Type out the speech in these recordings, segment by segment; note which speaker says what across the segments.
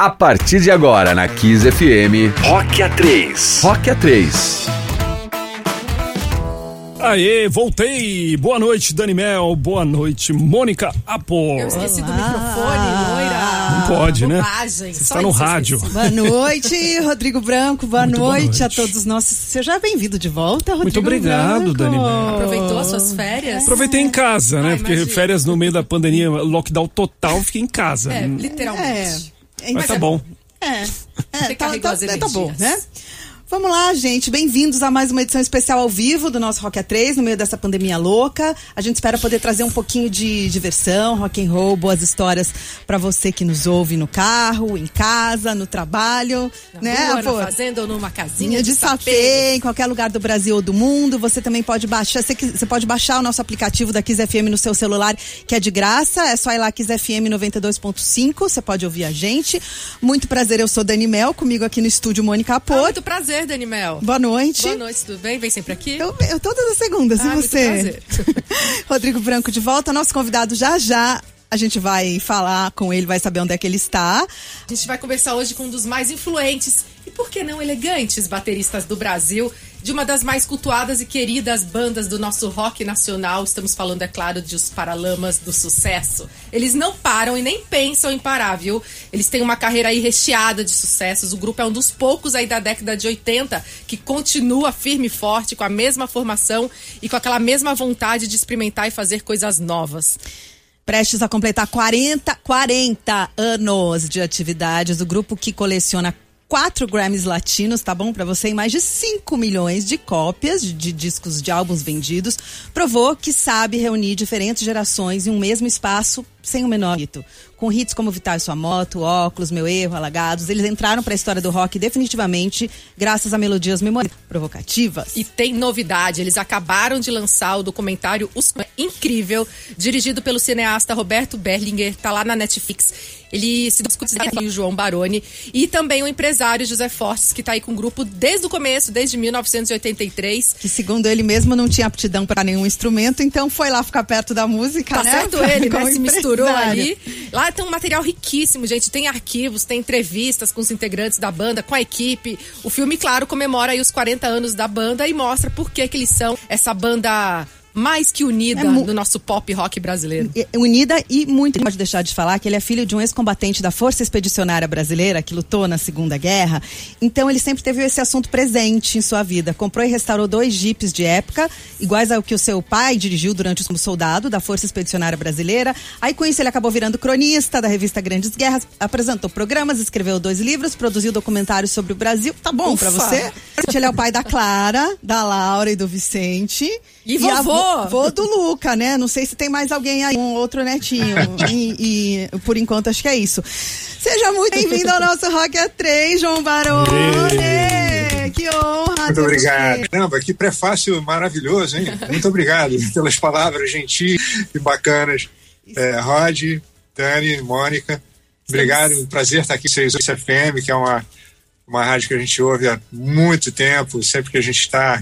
Speaker 1: A partir de agora na Kiss FM, Rock A3. Rock A3.
Speaker 2: Aê, voltei! Boa noite, Dani Mel. Boa noite, Mônica Apo.
Speaker 3: Eu esqueci do microfone, loira.
Speaker 2: Não pode, né?
Speaker 3: Bobagem.
Speaker 2: Você está no rádio.
Speaker 4: Boa noite, Rodrigo Branco. Boa,
Speaker 2: Muito boa
Speaker 4: noite, a
Speaker 2: noite.
Speaker 4: todos nós. Seja bem-vindo de volta, Rodrigo.
Speaker 2: Muito obrigado,
Speaker 4: Branco.
Speaker 2: Dani Mel.
Speaker 3: Aproveitou as suas férias?
Speaker 2: Aproveitei em casa, né?
Speaker 3: Ah,
Speaker 2: Porque férias no meio da pandemia, lockdown total, fiquei em casa.
Speaker 3: É, literalmente.
Speaker 4: É,
Speaker 2: Mas tá bom.
Speaker 4: É, é
Speaker 3: Você
Speaker 4: tá,
Speaker 3: carregou
Speaker 4: tá, é, tá bom, né? Vamos lá, gente. Bem-vindos a mais uma edição especial ao vivo do nosso Rock A3, no meio dessa pandemia louca. A gente espera poder trazer um pouquinho de diversão, rock and roll, boas histórias pra você que nos ouve no carro, em casa, no trabalho,
Speaker 3: Na
Speaker 4: né?
Speaker 3: rua, na fazenda ou numa casinha de,
Speaker 4: de sapê, em qualquer lugar do Brasil ou do mundo. Você também pode baixar, você, você pode baixar o nosso aplicativo da Kiss FM no seu celular, que é de graça. É só ir lá Kiss FM 92.5, você pode ouvir a gente. Muito prazer, eu sou Dani Mel, comigo aqui no estúdio Mônica
Speaker 3: Ah,
Speaker 4: Apô.
Speaker 3: muito prazer, Dani Mel.
Speaker 4: Boa noite.
Speaker 3: Boa noite, tudo bem? Vem sempre aqui?
Speaker 4: Eu, eu todas as segundas,
Speaker 3: Ah,
Speaker 4: e você?
Speaker 3: prazer.
Speaker 4: Rodrigo Branco de volta, nosso convidado já já. A gente vai falar com ele, vai saber onde é que ele está.
Speaker 3: A gente vai conversar hoje com um dos mais influentes e, por que não, elegantes bateristas do Brasil, de uma das mais cultuadas e queridas bandas do nosso rock nacional. Estamos falando, é claro, de Os Paralamas do Sucesso. Eles não param e nem pensam em parar, viu? Eles têm uma carreira aí recheada de sucessos. O grupo é um dos poucos aí da década de 80 que continua firme e forte, com a mesma formação e com aquela mesma vontade de experimentar e fazer coisas novas.
Speaker 4: Prestes a completar 40, 40 anos de atividades, o grupo que coleciona quatro Grammys latinos, tá bom? Pra você, e mais de 5 milhões de cópias de discos de álbuns vendidos, provou que sabe reunir diferentes gerações em um mesmo espaço sem o menor mito. Com hits como Vital e Sua Moto, Óculos, Meu Erro, Alagados, eles entraram pra história do rock definitivamente graças a melodias memoráveis, provocativas.
Speaker 3: E tem novidade, eles acabaram de lançar o documentário Os Incrível, dirigido pelo cineasta Roberto Berlinger, tá lá na Netflix. Ele se discute o João Baroni e também o empresário José Fortes, que tá aí com o grupo desde o começo, desde 1983.
Speaker 4: que segundo ele mesmo não tinha aptidão para nenhum instrumento, então foi lá ficar perto da música,
Speaker 3: Tá
Speaker 4: né?
Speaker 3: certo ele, né? Se misturou ali. Lá tem um material riquíssimo, gente. Tem arquivos, tem entrevistas com os integrantes da banda, com a equipe. O filme, claro, comemora aí os 40 anos da banda e mostra por que, que eles são essa banda mais que unida
Speaker 4: É
Speaker 3: do nosso pop rock brasileiro.
Speaker 4: E- Unida e muito não pode deixar de falar que ele é filho de um ex-combatente da Força Expedicionária Brasileira que lutou na Segunda Guerra. Então ele sempre teve esse assunto presente em sua vida. Comprou e restaurou dois jipes de época, iguais ao que o seu pai dirigiu durante como soldado da Força Expedicionária Brasileira. Aí com isso ele acabou virando cronista da revista Grandes Guerras, apresentou programas, escreveu dois livros, produziu documentários sobre o Brasil. Tá bom pra
Speaker 3: Ufa!
Speaker 4: você? Ele é o pai da Clara, da Laura e do Vicente.
Speaker 3: E
Speaker 4: a
Speaker 3: vovô?
Speaker 4: Vo- Vô do Luca, né? Não sei se tem mais alguém aí, um outro netinho. e, e, por enquanto acho que é isso. Seja muito bem-vindo ao nosso Rock A3, João Barone. Que honra.
Speaker 5: Muito obrigado.
Speaker 4: você.
Speaker 5: Caramba, que prefácio maravilhoso, hein? Muito obrigado pelas palavras gentis e bacanas. É, Rod, Dani, Mônica, obrigado. Um prazer estar aqui em 68 FM, que é uma, uma rádio que a gente ouve há muito tempo. Sempre que a gente está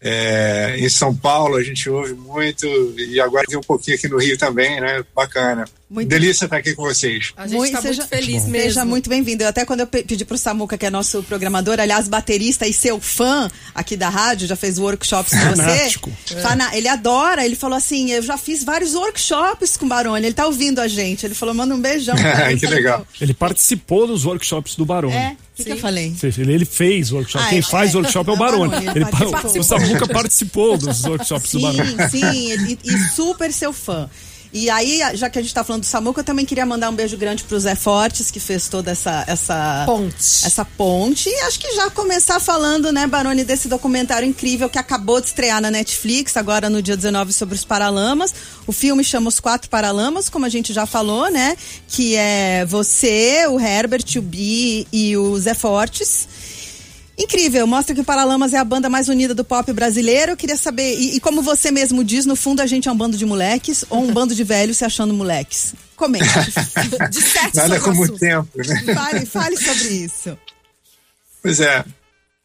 Speaker 5: é, em São Paulo, a gente ouve muito. E agora tem um pouquinho aqui no Rio também, né? Bacana.
Speaker 4: Muito-
Speaker 5: Delícia estar aqui com vocês.
Speaker 3: A gente tá muito feliz mesmo.
Speaker 4: Seja muito bem-vindo. Eu Até quando eu pe- pedi pro Samuca, que é nosso programador, aliás, baterista e seu fã aqui da rádio, já fez workshops com você.
Speaker 2: Fanático.
Speaker 4: Fana- Ele adora, ele falou assim: eu já fiz vários workshops com o Barone. Ele tá ouvindo a gente. Ele falou, manda um beijão. pra ele.
Speaker 5: que legal.
Speaker 2: Ele participou dos workshops do Barone.
Speaker 4: É, o que, que eu falei?
Speaker 2: Ele, fez workshop.
Speaker 4: Ah,
Speaker 2: Quem
Speaker 4: é,
Speaker 2: faz
Speaker 4: é.
Speaker 2: workshop é o
Speaker 4: É o
Speaker 2: Barone.
Speaker 4: Barone, ele
Speaker 2: Ele,
Speaker 4: participou.
Speaker 2: o Samuca participou dos workshops do
Speaker 4: Sim,
Speaker 2: Barone.
Speaker 4: sim, e, e super seu fã. E aí, já que a gente tá falando do Samuca, eu também queria mandar um beijo grande pro Zé Fortes, que fez toda essa, essa
Speaker 3: Ponte.
Speaker 4: Essa ponte. E acho que já começar falando, né, Barone, desse documentário incrível que acabou de estrear na Netflix, agora no dia 19, sobre os Paralamas. O filme chama Os Quatro Paralamas, como a gente já falou, né? Que é você, o Herbert, o Bi e o Zé Fortes. Incrível, mostra que o Paralamas é a banda mais unida do pop brasileiro. Eu queria saber, e, e como você mesmo diz, no fundo a gente é um bando de moleques ou um bando de velhos se achando moleques? Comente.
Speaker 3: De sete
Speaker 5: Nada como o tempo, né?
Speaker 4: fale, fale sobre isso.
Speaker 5: Pois é.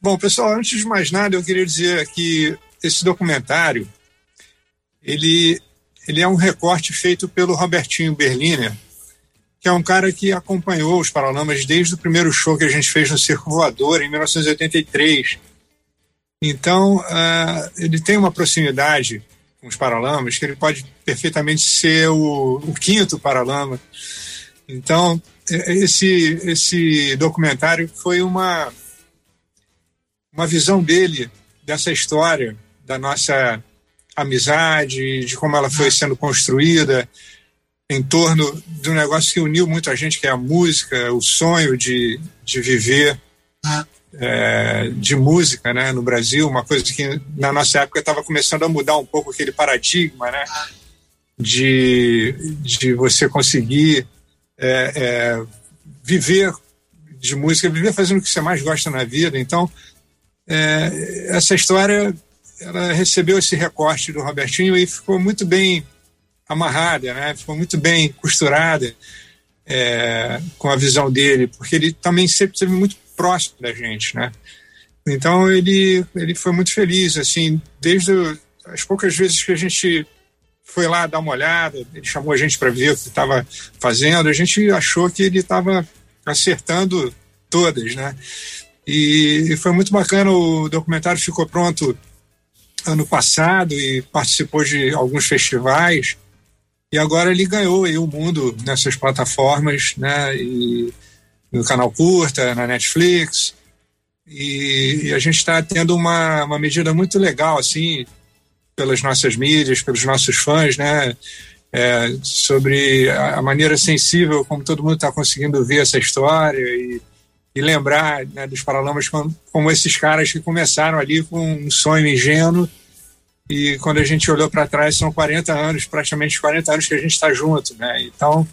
Speaker 5: Bom, pessoal, antes de mais nada, eu queria dizer que esse documentário, ele, ele é um recorte feito pelo Robertinho Berliner, que é um cara que acompanhou os Paralamas desde o primeiro show que a gente fez no Circo Voador, em 1983. Então, uh, ele tem uma proximidade com os Paralamas que ele pode perfeitamente ser o, o quinto Paralama. Então, esse, esse documentário foi uma, uma visão dele dessa história, da nossa amizade, de como ela foi sendo construída em torno de um negócio que uniu muita gente, que é a música, o sonho de, de viver é, de música né, no Brasil, uma coisa que na nossa época estava começando a mudar um pouco aquele paradigma né, de, de você conseguir é, é, viver de música, viver fazendo o que você mais gosta na vida. Então, é, essa história ela recebeu esse recorte do Robertinho e ficou muito bem amarrada, né? ficou muito bem costurada é, com a visão dele, porque ele também sempre esteve muito próximo da gente. Né? Então ele, ele foi muito feliz, assim, desde as poucas vezes que a gente foi lá dar uma olhada, ele chamou a gente para ver o que estava fazendo, a gente achou que ele estava acertando todas, né? E, e foi muito bacana, o documentário ficou pronto ano passado e participou de alguns festivais. E agora ele ganhou aí o mundo nessas plataformas, né? E no canal Curta, na Netflix. E, e a gente está tendo uma, uma medida muito legal, assim, pelas nossas mídias, pelos nossos fãs, né? É, sobre a maneira sensível como todo mundo está conseguindo ver essa história e, e lembrar né, dos Paralamas como, como, esses caras que começaram ali com um sonho ingênuo e quando a gente olhou para trás são 40 anos, praticamente 40 anos que a gente está junto, né? Então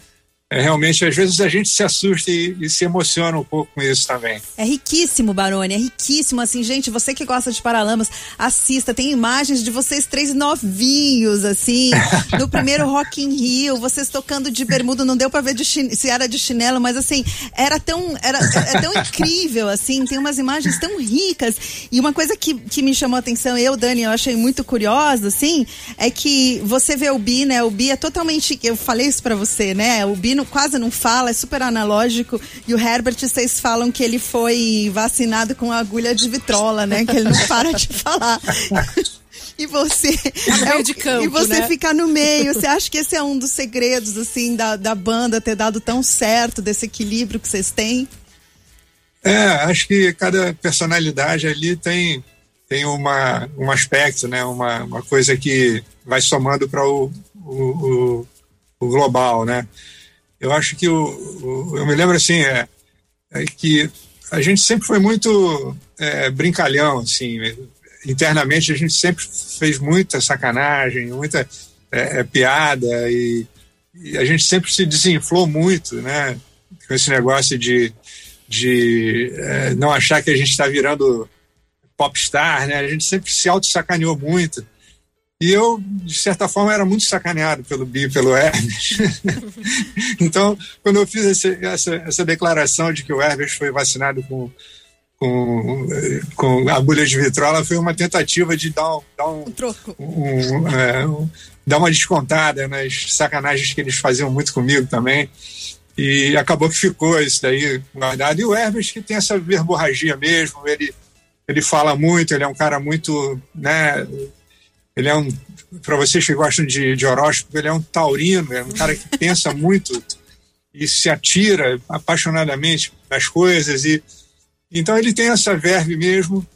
Speaker 5: é, realmente, às vezes a gente se assusta e, e, se emociona um pouco com isso também.
Speaker 4: É riquíssimo, Baroni, é riquíssimo. Assim, gente, você que gosta de Paralamas, assista. Tem imagens de vocês três novinhos, assim, no primeiro Rock in Rio, vocês tocando de bermuda. Não deu para ver de se era de chinelo, mas assim, era tão, era, é, é tão incrível, assim. Tem umas imagens tão ricas. E uma coisa que, que me chamou a atenção, eu, Dani, eu achei muito curiosa, assim, é que você vê o Bi, né? O Bi é totalmente. Eu falei isso para você, né? O Bi quase não fala, é super analógico. E o Herbert, vocês falam que ele foi vacinado com agulha de vitrola, né? Que ele não para de falar. e você
Speaker 3: tá é, de campo,
Speaker 4: e você
Speaker 3: né?
Speaker 4: ficar no meio. Você acha que esse é um dos segredos assim da, da banda ter dado tão certo desse equilíbrio que vocês têm?
Speaker 5: É, acho que cada personalidade ali tem tem uma um aspecto, né? Uma, uma coisa que vai somando para o, o, o, o global, né? Eu acho que o, o eu me lembro assim é, é, que a gente sempre foi muito é, brincalhão assim internamente a gente sempre fez muita sacanagem muita é, é, piada e, e, a gente sempre se desinflou muito né com esse negócio de de é, não achar que a gente está virando popstar né a gente sempre se auto sacaneou muito e eu, de certa forma, era muito sacaneado pelo Bi, pelo Hermes. então, quando eu fiz esse, essa, essa declaração de que o Hermes foi vacinado com, com, com agulha de vitrola, foi uma tentativa de dar um, dar um,
Speaker 4: troco.
Speaker 5: Um, é, um, dar uma descontada nas sacanagens que eles faziam muito comigo também. E acabou que ficou isso daí guardado. E o Hermes, que tem essa verborragia mesmo, ele, ele fala muito, ele é um cara muito. Né, ele é um, para vocês que gostam de, de horóscopo, ele é um taurino, é um cara que pensa muito e se atira apaixonadamente das coisas e então ele tem essa verve mesmo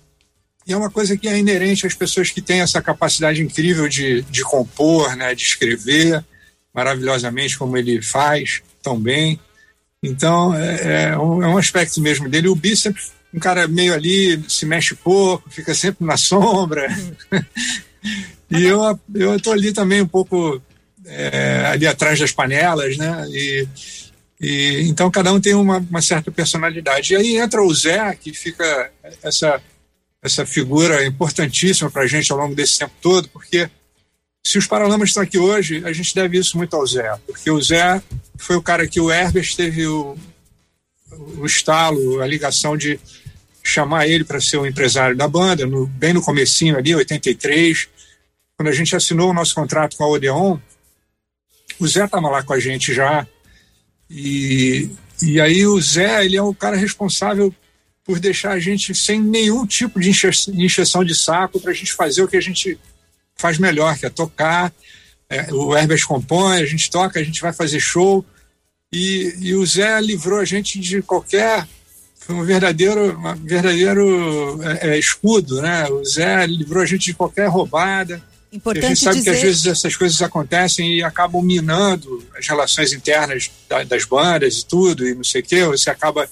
Speaker 5: e é uma coisa que é inerente às pessoas que têm essa capacidade incrível de, de compor, né, de escrever maravilhosamente como ele faz tão bem. Então é, é, um, é um aspecto mesmo dele. O sempre um cara meio ali, se mexe pouco, fica sempre na sombra. E eu eu estou ali também um pouco é, ali atrás das panelas, né? E, e então cada um tem uma, uma certa personalidade. E aí entra o Zé, que fica essa essa figura importantíssima para a gente ao longo desse tempo todo, porque se os Paralamas estão aqui hoje, a gente deve isso muito ao Zé, porque o Zé foi o cara que o Herbert teve o, o estalo, a ligação de chamar ele para ser o empresário da banda, no, bem no comecinho ali, 83, quando a gente assinou o nosso contrato com a Odeon, o Zé estava lá com a gente já E, e aí o Zé, ele é o cara responsável por deixar a gente sem nenhum tipo de injeção de saco para a gente fazer o que a gente faz melhor, que é tocar. É, o Herbert compõe, a gente toca, a gente vai fazer show. E, e o Zé livrou a gente de qualquer foi um verdadeiro, um verdadeiro é, é, escudo, né? O Zé livrou a gente de qualquer roubada. Importante a gente sabe dizer... que às vezes essas coisas acontecem e acabam minando as relações internas da, das bandas e tudo, e não sei o quê. Você acaba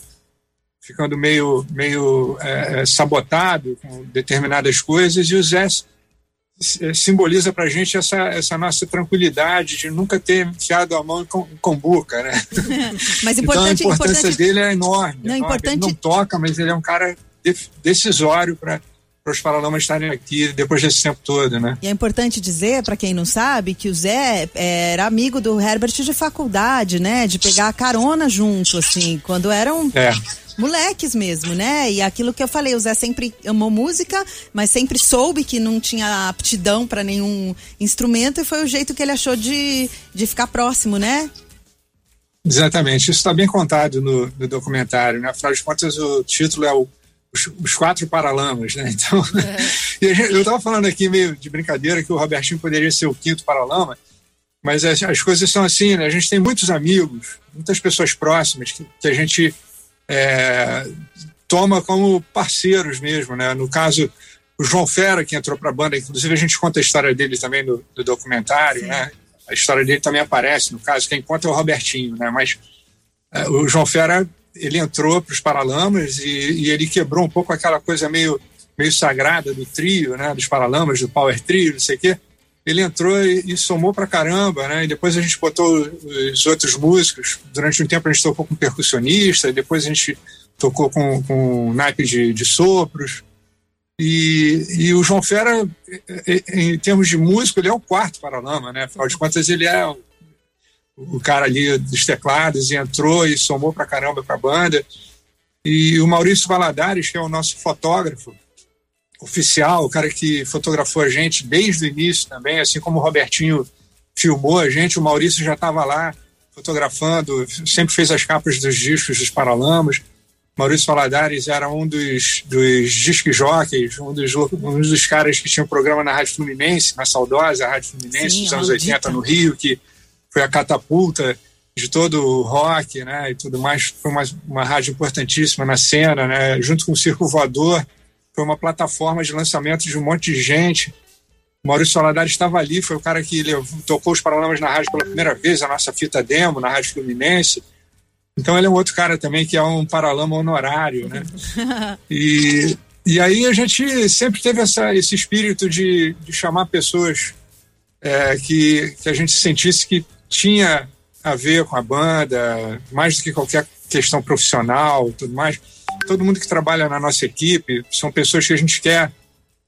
Speaker 5: ficando meio, meio é, é sabotado com determinadas coisas, e o Zé é, simboliza para a gente essa, essa nossa tranquilidade de nunca ter enfiado a mão em combuca, né?
Speaker 4: mas
Speaker 5: então a importância
Speaker 4: importante...
Speaker 5: dele é enorme.
Speaker 4: Não,
Speaker 5: enorme.
Speaker 4: importante...
Speaker 5: Ele não toca, mas ele é um cara decisório para para os Paralamas estarem aqui depois desse tempo todo, né?
Speaker 4: E é importante dizer, para quem não sabe, que o Zé era amigo do Herbert de faculdade, né? De pegar a carona junto, assim, quando eram é. moleques mesmo, né? E aquilo que eu falei, o Zé sempre amou música, mas sempre soube que não tinha aptidão para nenhum instrumento e foi o jeito que ele achou de, de ficar próximo, né?
Speaker 5: Exatamente, isso está bem contado no, no documentário, né? Afinal de contas, o título é o os, os quatro paralamas, né? Então, é. gente, eu estava falando aqui meio de brincadeira que o Robertinho poderia ser o quinto paralama, mas as, as, coisas são assim, né? A gente tem muitos amigos, muitas pessoas próximas que, que a gente é, toma como parceiros mesmo, né? No caso, o João Fera, que entrou para a banda, inclusive a gente conta a história dele também no, documentário, Sim. né? A história dele também aparece, no caso, quem conta é o Robertinho, né? Mas é, o João Fera ele entrou para os Paralamas e, e, ele quebrou um pouco aquela coisa meio, meio sagrada do trio, né, dos Paralamas, do Power Trio, não sei o quê. Ele entrou e, e somou para caramba, né? E depois a gente botou os outros músicos. Durante um tempo a gente tocou com percussionista, depois a gente tocou com, com naipe de, de sopros. E, e, o João Fera, em termos de músico, ele é o quarto Paralama, né? Afinal de contas, ele é o cara ali dos teclados e entrou e somou pra caramba pra banda. E o Maurício Valadares, que é o nosso fotógrafo oficial, o cara que fotografou a gente desde o início também, assim como o Robertinho filmou a gente, o Maurício já estava lá fotografando, sempre fez as capas dos discos dos Paralamas. Maurício Valadares era um dos, dos disc jockeys, um dos, um dos caras que tinha um programa na Rádio Fluminense, na saudosa Rádio Fluminense Sim, dos anos 80 no Rio, que foi a catapulta de todo o rock, né, e tudo mais. Foi uma, uma rádio importantíssima na cena, né, junto com o Circo Voador. Foi uma plataforma de lançamento de um monte de gente. O Maurício Soladares estava ali, foi o cara que levou, tocou os Paralamas na rádio pela primeira vez, a nossa fita demo na Rádio Fluminense. Então ele é um outro cara também que é um paralama honorário, né? E, e aí a gente sempre teve essa, esse espírito de, de chamar pessoas é, que, que a gente sentisse que tinha a ver com a banda, mais do que qualquer questão profissional, tudo mais. Todo mundo que trabalha na nossa equipe são pessoas que a gente quer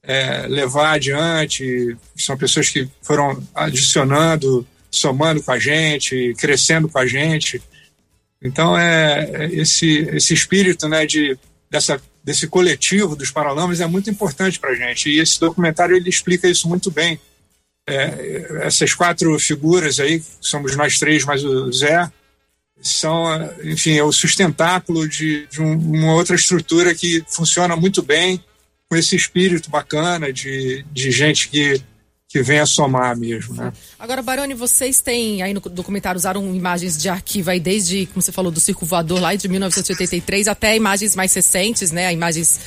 Speaker 5: é, levar adiante, são pessoas que foram adicionando, somando com a gente, crescendo com a gente. Então é, é esse esse espírito, né, de dessa desse coletivo dos Paralamas é muito importante para a gente. E esse documentário ele explica isso muito bem é, essas quatro figuras aí, somos nós três mais o Zé, são, enfim, é o sustentáculo de, de um, uma outra estrutura que funciona muito bem com esse espírito bacana de, de gente que que vem a somar mesmo, né?
Speaker 3: Agora, Baroni, vocês têm aí no documentário usaram imagens de arquivo aí desde, como você falou, do Circo Voador lá de 1983 até imagens mais recentes, né? Imagens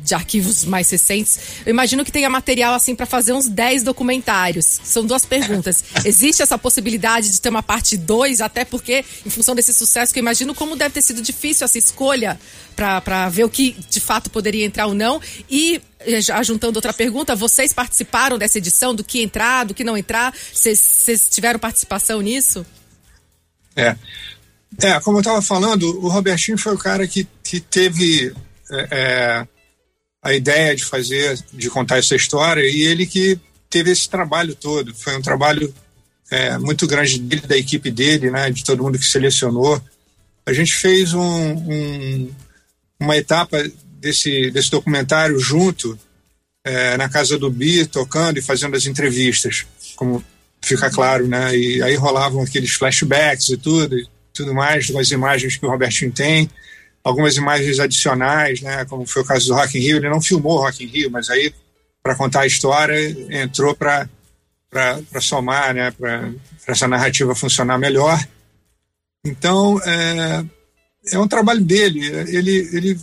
Speaker 3: de arquivos mais recentes. Eu imagino que tenha material assim para fazer uns 10 documentários. São duas perguntas. Existe essa possibilidade de ter uma parte 2, até porque, em função desse sucesso, que eu imagino como deve ter sido difícil essa escolha para ver o que de fato poderia entrar ou não. E já juntando outra pergunta, vocês participaram dessa edição, do que entrar, do que não entrar? Vocês tiveram participação nisso?
Speaker 5: É. É, como eu estava falando, o Robertinho foi o cara que, que teve é, é, a ideia de fazer, de contar essa história, e ele que teve esse trabalho todo. Foi um trabalho é, muito grande dele, da equipe dele, né, de todo mundo que selecionou. A gente fez um, um uma etapa desse, desse documentário junto é, na casa do Bi, tocando e fazendo as entrevistas, como fica claro, né? E aí rolavam aqueles flashbacks e tudo. tudo mais, com as imagens que o Robertinho tem, algumas imagens adicionais, né, como foi o caso do Rock in Rio, ele não filmou Rock in Rio, mas aí para contar a história entrou para para somar, né, para essa narrativa funcionar melhor. Então, é, é um trabalho dele. Ele, ele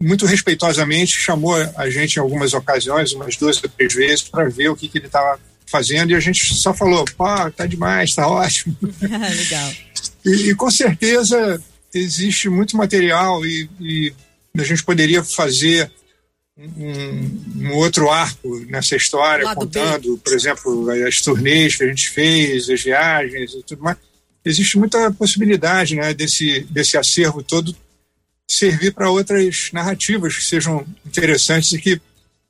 Speaker 5: muito respeitosamente chamou a gente em algumas ocasiões, umas duas ou três vezes, para ver o que, que ele estava fazendo e a gente só falou, pô, tá demais, tá ótimo.
Speaker 4: Legal.
Speaker 5: E, e, com certeza existe muito material e, e a gente poderia fazer um, um, outro arco nessa história, Lado contando, por exemplo, as turnês que a gente fez, as viagens e tudo mais. Existe muita possibilidade né, desse, desse acervo todo servir para outras narrativas que sejam interessantes e que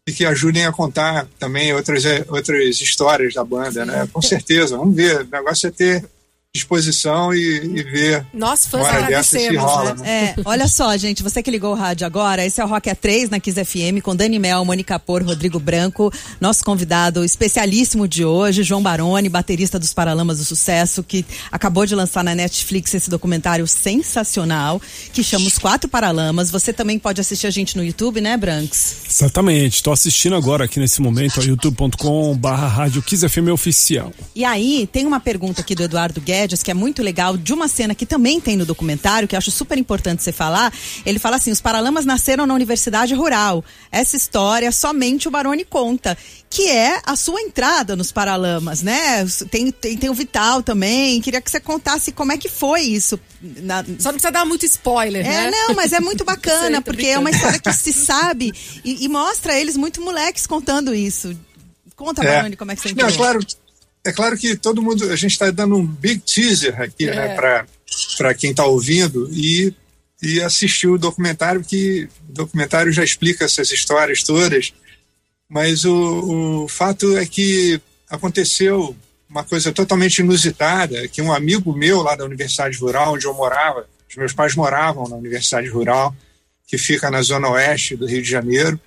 Speaker 5: e que ajudem a contar também outras, outras histórias da banda, né? Com certeza, vamos ver. O negócio é ter disposição e, e ver.
Speaker 3: Nós fãs agradecemos, rola,
Speaker 4: né? né? É, olha só, gente, você que ligou o rádio agora, esse é o Rock A3 na Kiss FM com Dani Mel, Mônica Por, Rodrigo Branco, nosso convidado especialíssimo de hoje, João Baroni, baterista dos Paralamas do Sucesso, que acabou de lançar na Netflix esse documentário sensacional, que chama Os Quatro Paralamas. Você também pode assistir a gente no YouTube, né, Branks?
Speaker 2: Exatamente, estou assistindo agora aqui nesse momento, youtube.com barra rádio Kiss FM oficial.
Speaker 4: E aí, tem uma pergunta aqui do Eduardo Guedes, que é muito legal, de uma cena que também tem no documentário, que eu acho super importante você falar. Ele fala assim: os Paralamas nasceram na Universidade Rural. Essa história somente o Baroni conta, que é a sua entrada nos Paralamas, né? Tem, tem, tem o Vital também. Queria que você contasse como é que foi isso.
Speaker 3: Na... Só não precisa dar muito spoiler,
Speaker 4: é,
Speaker 3: né?
Speaker 4: Não, mas é muito bacana, porque brincando. é uma história que se sabe e, e, mostra eles muito moleques contando isso. Conta, é. Baroni, como é que você entrou.
Speaker 5: Não, claro, é claro que todo mundo, a gente está dando um big teaser aqui, né, é. né, para quem está ouvindo e, e assistir o documentário, que o documentário já explica essas histórias todas, mas o, o fato é que aconteceu uma coisa totalmente inusitada, que um amigo meu lá da Universidade Rural, onde eu morava, os meus pais moravam na Universidade Rural, que fica na zona oeste do Rio de Janeiro,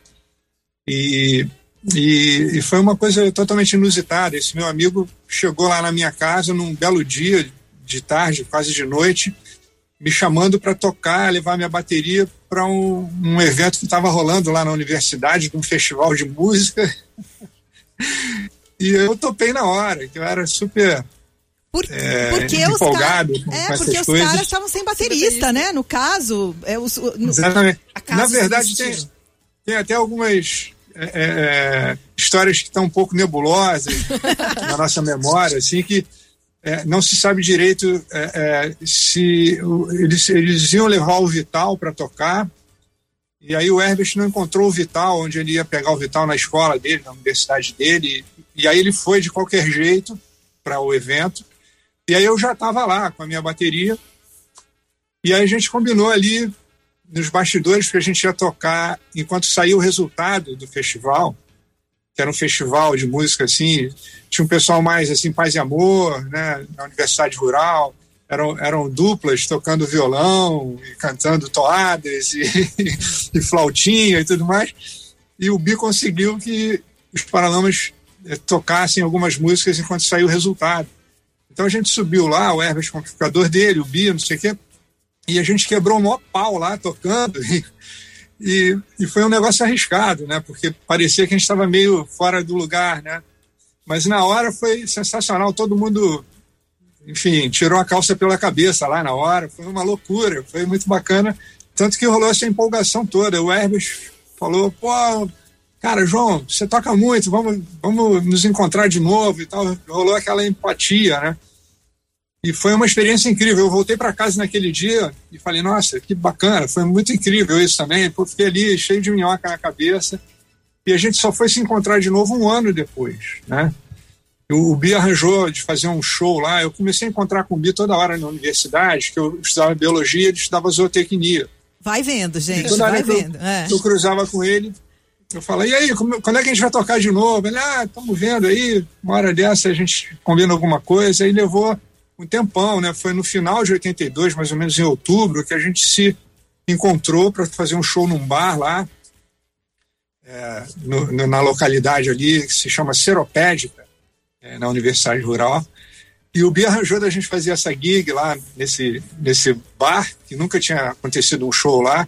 Speaker 5: e e, e, foi uma coisa totalmente inusitada. Esse meu amigo chegou lá na minha casa num belo dia, de tarde, quase de noite, me chamando para tocar, levar minha bateria para um, um, evento que estava rolando lá na universidade, um festival de música. e eu topei na hora, que eu era super
Speaker 4: por, é, porque empolgado os, é, porque os caras estavam sem baterista, né? No caso, é, os, no,
Speaker 5: Exatamente. Na verdade, tem, tem até algumas é, é, é, histórias que estão um pouco nebulosas na nossa memória, assim, que é, não se sabe direito é, se eles, eles iam levar o Vital para tocar, e aí o Herbert não encontrou o Vital, onde ele ia pegar o Vital na escola dele, na universidade dele, e aí ele foi de qualquer jeito para o evento, e aí eu já estava lá com a minha bateria, e aí a gente combinou ali nos bastidores que a gente ia tocar enquanto saiu o resultado do festival, que era um festival de música assim, tinha um pessoal mais assim, paz e amor, né, na Universidade Rural, eram, eram duplas tocando violão e cantando toadas e, e flautinha e tudo mais, e o Bi conseguiu que os Paralamas eh, tocassem algumas músicas enquanto saiu o resultado. Então a gente subiu lá, o Herbert com o amplificador dele, o Bi, não sei o quê, e a gente quebrou o maior pau lá tocando. E, e, e, foi um negócio arriscado, né? Porque parecia que a gente estava meio fora do lugar, né? Mas na hora foi sensacional, todo mundo, enfim, tirou a calça pela cabeça lá na hora, foi uma loucura, foi muito bacana. Tanto que rolou essa empolgação toda. O Herbes falou, pô, cara, João, você toca muito, vamos, vamos nos encontrar de novo e tal. Rolou aquela empatia, né? E foi uma experiência incrível. Eu voltei para casa naquele dia e falei, nossa, que bacana, foi muito incrível isso também. Pô, fiquei ali cheio de minhoca na cabeça. E a gente só foi se encontrar de novo um ano depois, né? O, Bi arranjou de fazer um show lá. Eu comecei a encontrar com o Bi toda hora na universidade, que eu estudava biologia, ele estudava zootecnia.
Speaker 4: Vai vendo, gente, vai vendo.
Speaker 5: Eu, é. eu cruzava com ele, eu falei, e aí, quando é que a gente vai tocar de novo? Ele, ah, estamos vendo aí, uma hora dessa a gente combina alguma coisa. Aí levou um tempão, né? Foi no final de 82, mais ou menos em outubro, que a gente se encontrou para fazer um show num bar lá, é, no, na localidade ali, que se chama Seropédica, é, na Universidade Rural. E o Bi arranjou da gente fazer essa gig lá nesse, nesse bar, que nunca tinha acontecido um show lá.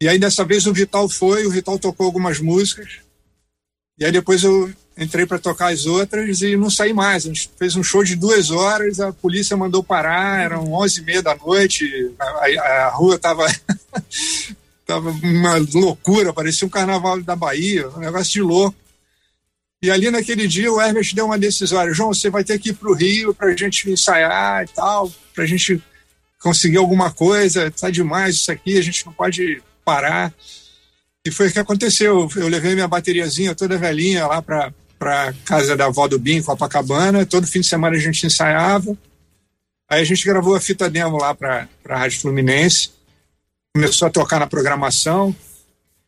Speaker 5: E aí dessa vez o Vital foi, o Vital tocou algumas músicas. E aí depois eu entrei para tocar as outras e não saí mais. A gente fez um show de duas horas, a polícia mandou parar, eram onze e meia da noite, a, a, rua tava, tava uma loucura, parecia um carnaval da Bahia, um negócio de louco. E ali naquele dia o Herbert deu uma decisória, João, você vai ter que ir para o Rio para a gente ensaiar e tal, para a gente conseguir alguma coisa, tá demais isso aqui, a gente não pode parar. E foi o que aconteceu. Eu levei minha bateriazinha toda velhinha lá para para casa da avó do Bim, Copacabana. Todo fim de semana a gente ensaiava. Aí a gente gravou a fita demo lá para a Rádio Fluminense. Começou a tocar na programação.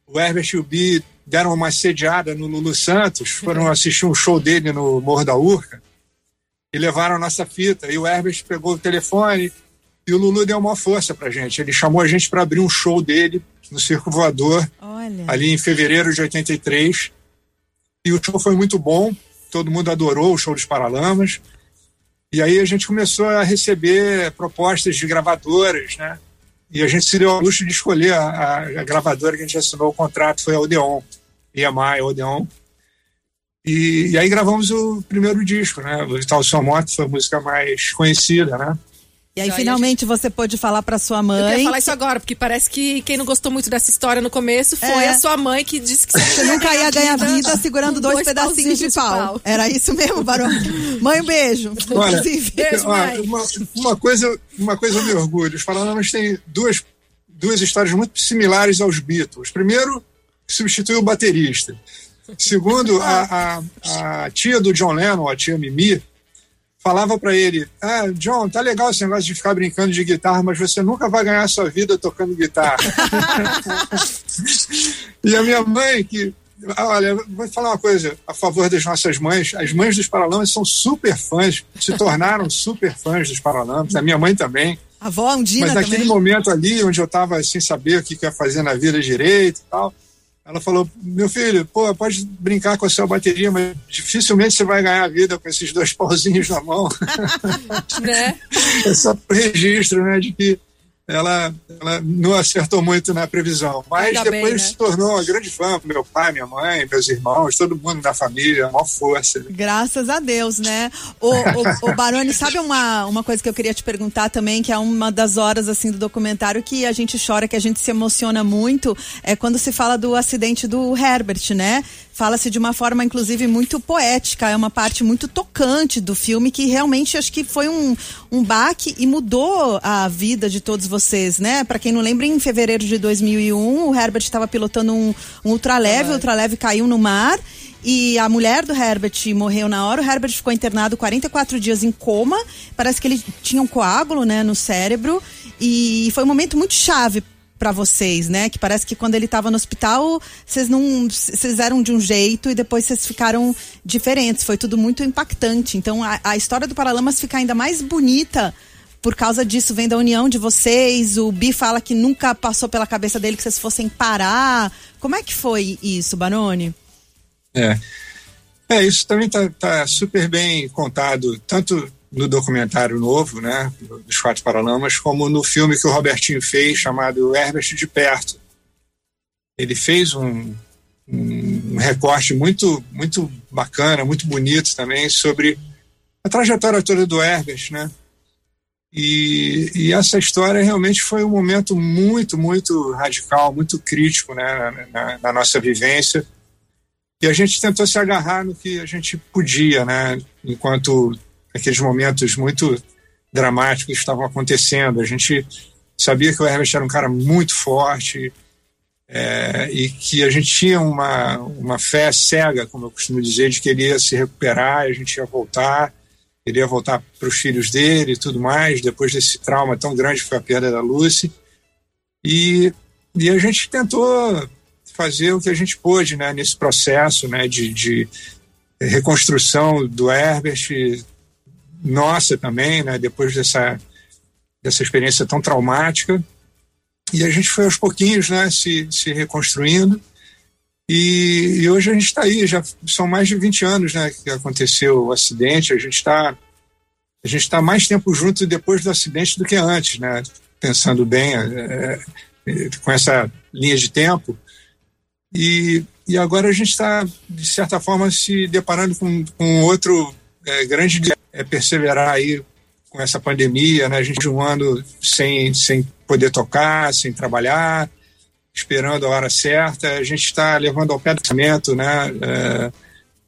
Speaker 5: O Herbert e o Bi deram uma sediada no Lulu Santos, foram assistir um show dele no Morro da Urca e levaram a nossa fita. E o Herbert pegou o telefone e o Lulu deu uma força pra gente. Ele chamou a gente para abrir um show dele no Circo Voador, Olha. ali em fevereiro de 83. E o show foi muito bom, todo mundo adorou o show dos Paralamas. E aí a gente começou a receber propostas de gravadoras, né? E a gente se deu ao luxo de escolher a, a, gravadora que a gente assinou o contrato, foi a Odeon, EMI, Odeon. E, e aí gravamos o primeiro disco, né? O Tal Sua Moto foi a música mais conhecida, né?
Speaker 4: E aí, finalmente, gente... você pôde falar para sua mãe. Eu
Speaker 3: queria falar isso agora, porque parece que quem não gostou muito dessa história no começo foi é. a sua mãe que disse que
Speaker 4: você nunca ia ganhar vida segurando dois, dois pedacinhos de pau. de pau. Era isso mesmo, Barão? mãe, um beijo.
Speaker 5: Olha, beijo, mãe. Uma, uma, coisa, uma coisa eu me orgulho. Os Paralamas têm duas, duas histórias muito similares aos Beatles. Primeiro, substituiu o baterista. Segundo, a, a, a tia do John Lennon, a tia Mimi, falava para ele: Ah, John, tá legal esse negócio de ficar brincando de guitarra, mas você nunca vai ganhar sua vida tocando guitarra. e a minha mãe, que. Olha, vou falar uma coisa a favor das nossas mães. As mães dos Paralamas são super fãs, se tornaram super fãs dos Paralamas. A minha mãe também.
Speaker 4: A avó Andina
Speaker 5: Mas naquele
Speaker 4: também.
Speaker 5: momento ali, onde eu estava sem saber o que, que ia fazer na vida direito e tal, ela falou: Meu filho, pô, pode brincar com a sua bateria, mas dificilmente você vai ganhar a vida com esses dois pauzinhos na mão. né? É só o registro, né, de que ela, ela não acertou muito na previsão. Mas Ainda depois bem, né? se tornou uma grande fã, meu pai, minha mãe, meus irmãos, todo mundo da família, uma força.
Speaker 4: Graças a Deus, né? O, o, o Baroni, sabe uma, uma coisa que eu queria te perguntar também, que é uma das horas assim do documentário que a gente chora, que a gente se emociona muito, é quando se fala do acidente do Herbert, né? Fala-se de uma forma, inclusive, muito poética. É uma parte muito tocante do filme que realmente acho que foi um, um baque e mudou a vida de todos vocês, né? Para quem não lembra, em fevereiro de 2001, o Herbert estava pilotando um, um ultraleve, o ultraleve caiu no mar e a mulher do Herbert morreu na hora. O Herbert ficou internado 44 dias em coma. Parece que ele tinha um coágulo, né, no cérebro. E foi um momento muito chave para vocês, né? Que parece que quando ele estava no hospital, vocês não vocês eram de um jeito e depois vocês ficaram diferentes. Foi tudo muito impactante. Então a, a história do Paralamas fica ainda mais bonita por causa disso, vem da união de vocês. O Bi fala que nunca passou pela cabeça dele que vocês fossem parar. Como é que foi isso, Baroni?
Speaker 5: É. É, isso também está tá super bem contado, tanto no documentário novo, né, dos Quatro Paralamas, como no filme que o Robertinho fez, chamado Herbert de Perto. Ele fez um, um recorte muito, muito bacana, muito bonito também sobre a trajetória toda do Herbert, né? E, e, essa história realmente foi um momento muito, muito radical, muito crítico né, na, na, nossa vivência. E a gente tentou se agarrar no que a gente podia, né, enquanto aqueles momentos muito dramáticos estavam acontecendo. A gente sabia que o Herbert era um cara muito forte é, e que a gente tinha uma, uma fé cega, como eu costumo dizer, de que ele ia se recuperar, a gente ia voltar, ele ia voltar para os filhos dele e tudo mais, depois desse trauma tão grande que foi a perda da Lucy. E, e a gente tentou fazer o que a gente pôde né, nesse processo né, de, de reconstrução do Herbert, nossa também, né, depois dessa, dessa experiência tão traumática. E a gente foi aos pouquinhos né, se, se reconstruindo. E, e hoje a gente está aí, já são mais de 20 anos né, que aconteceu o acidente, a gente está a gente está mais tempo junto depois do acidente do que antes, né? Pensando bem, é, é, com essa linha de tempo. E, e agora a gente está, de certa forma, se deparando com, com outro é, grande é perseverar aí com essa pandemia, né? A gente um ano sem, sem poder tocar, sem trabalhar, esperando a hora certa. A gente está levando ao pé do pensamento, né?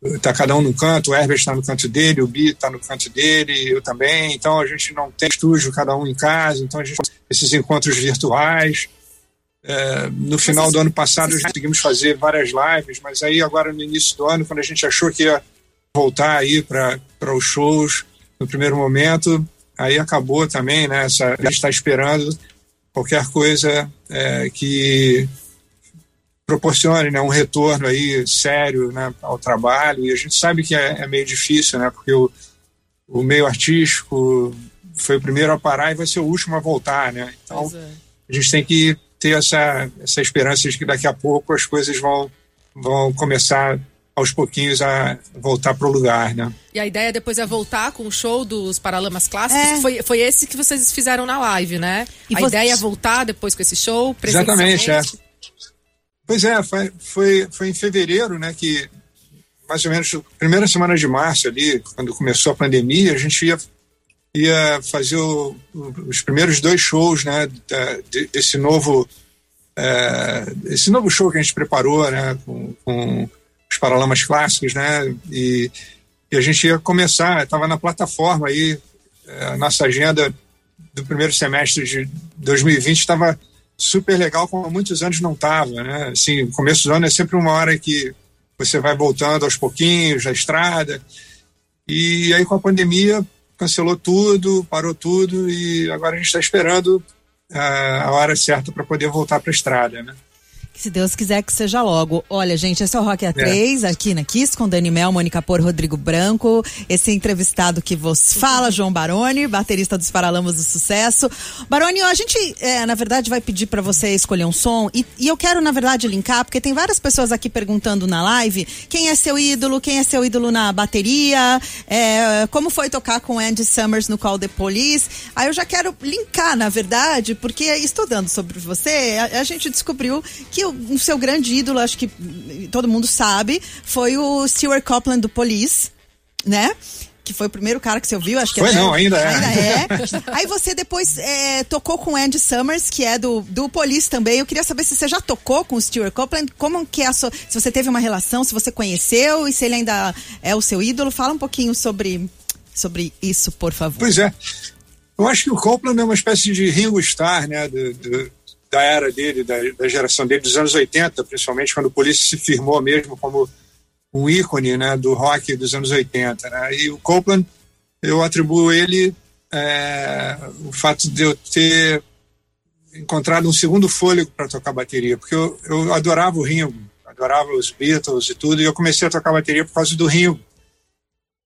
Speaker 5: Está é, cada um no canto, o Herbert está no canto dele, o Bi está no canto dele, eu também. Então a gente não tem estúdio, cada um em casa. Então a gente esses encontros virtuais. É, no final do ano passado, conseguimos fazer várias lives, mas aí agora no início do ano, quando a gente achou que ia voltar aí para os shows, no primeiro momento, aí acabou também, né? Essa, a gente está esperando qualquer coisa é, que proporcione né, um retorno aí sério né, ao trabalho. E a gente sabe que é, é meio difícil, né? Porque o, o meio artístico foi o primeiro a parar e vai ser o último a voltar, né? Então é. a gente tem que ter essa, essa esperança de que daqui a pouco as coisas vão, vão começar aos pouquinhos a voltar para o lugar, né?
Speaker 3: E a ideia depois é voltar com o show dos Paralamas Clássicos. É. Foi, foi esse que vocês fizeram na live, né? E a você... ideia é voltar depois com esse show,
Speaker 5: Exatamente, é. Pois é, foi, foi, foi em fevereiro, né, que mais ou menos primeira semana de março ali, quando começou a pandemia, a gente ia ia fazer o, os primeiros dois shows, né, desse novo é, esse novo show que a gente preparou, né, com, com os Paralamas Clássicos, né, e, e a gente ia começar, estava na plataforma aí, é, a nossa agenda do primeiro semestre de 2020 estava super legal, como há muitos anos não estava, né, assim, começo do ano é sempre uma hora que você vai voltando aos pouquinhos da estrada, e aí com a pandemia cancelou tudo, parou tudo e agora a gente está esperando a, a hora certa para poder voltar para a estrada, né?
Speaker 4: Se Deus quiser que seja logo. Olha, gente, esse é o Rock A3, é. aqui na Kiss, com Dani Mel, Mônica Por, Rodrigo Branco. Esse entrevistado que vos fala, João Baroni, baterista dos Paralamas do Sucesso. Baroni, a gente, é, na verdade, vai pedir para você escolher um som. E, e, eu quero, na verdade, linkar, porque tem várias pessoas aqui perguntando na live quem é seu ídolo, quem é seu ídolo na bateria, é, como foi tocar com Andy Summers no Call the Police. Aí eu já quero linkar, na verdade, porque estudando sobre você, a, a gente descobriu que o seu grande ídolo, acho que todo mundo sabe, foi o Stuart Copeland do Police, né? que foi o primeiro cara que você ouviu, acho que
Speaker 5: foi não, ainda é.
Speaker 4: Ainda é. Aí você depois é, tocou com Andy Summers, que é do, do Police também. Eu queria saber se você já tocou com o Stuart Copeland, como que é a sua, se você teve uma relação, se você conheceu e se ele ainda é o seu ídolo. Fala um pouquinho sobre, sobre isso, por favor.
Speaker 5: Pois é. Eu acho que o Copeland é uma espécie de Ringo Starr, né, do, do da era dele, da, da, geração dele, dos anos 80, principalmente, quando o Police se firmou mesmo como um ícone né, do rock dos anos 80. Né? E o Copeland, eu atribuo ele é, o fato de eu ter encontrado um segundo fôlego para tocar bateria, porque eu, eu adorava o Ringo, adorava os Beatles e tudo, e eu comecei a tocar bateria por causa do Ringo.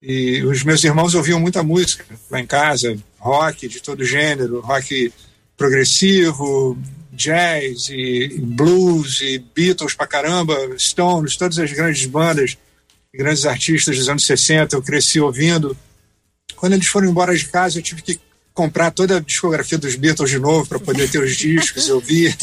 Speaker 5: E os meus irmãos ouviam muita música lá em casa, rock de todo gênero, rock progressivo, jazz e, blues e Beatles pra caramba, Stones, todas as grandes bandas, grandes artistas dos anos 60, eu cresci ouvindo. Quando eles foram embora de casa, eu tive que comprar toda a discografia dos Beatles de novo para poder ter os discos, eu vi.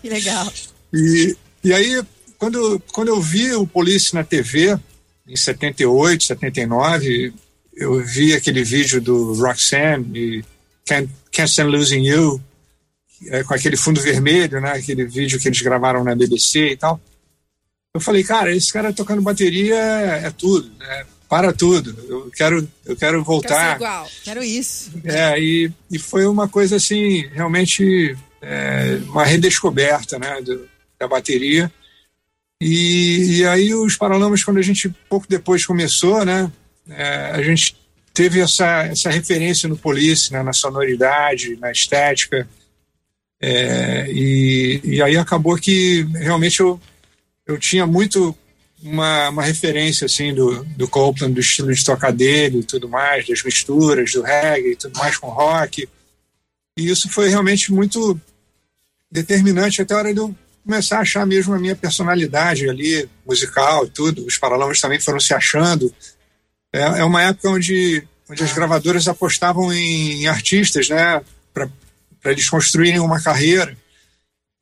Speaker 4: Que legal.
Speaker 5: e, e aí, quando, quando eu vi o Police na TV, em 78, 79, eu vi aquele vídeo do Roxanne e Can't, Can't Stand Losing You, é, com aquele fundo vermelho, né? Aquele vídeo que eles gravaram na BBC e tal. Eu falei, cara, esse cara tocando bateria é tudo, né? Para tudo. Eu quero, eu quero voltar.
Speaker 3: Quero igual. Quero isso.
Speaker 5: É, e, e foi uma coisa assim, realmente é, uma redescoberta, né? Do, da bateria. E, e, aí os Paralamas, quando a gente pouco depois começou, né? É, a gente teve essa, essa referência no Police, né, na sonoridade, na estética. É, e, e aí acabou que realmente eu, eu tinha muito uma, uma referência assim do, do Copeland, do estilo de tocar dele e tudo mais, das misturas, do reggae e tudo mais com rock. E isso foi realmente muito determinante até a hora de eu começar a achar mesmo a minha personalidade ali, musical e tudo. Os Paralamas também foram se achando. É, é uma época onde onde as gravadoras apostavam em, em artistas, né, para eles construírem uma carreira.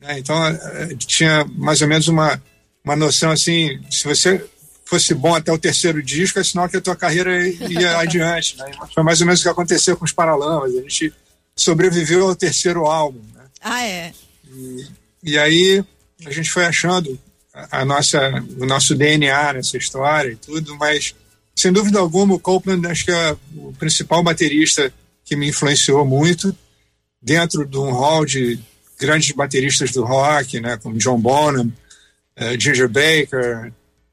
Speaker 5: Né? Então, é, tinha mais ou menos uma, uma noção assim: se você fosse bom até o terceiro disco, é sinal que a tua carreira ia adiante. Né? Foi mais ou menos o que aconteceu com os Paralamas. A gente sobreviveu ao terceiro álbum. Né?
Speaker 4: Ah, é?
Speaker 5: E, e aí a gente foi achando a, a nossa, o nosso DNA nessa história e tudo, mas sem dúvida alguma o Copeland acho que é o principal baterista que me influenciou muito dentro de um hall de grandes bateristas do rock, né, como John Bonham, uh, Ginger Baker,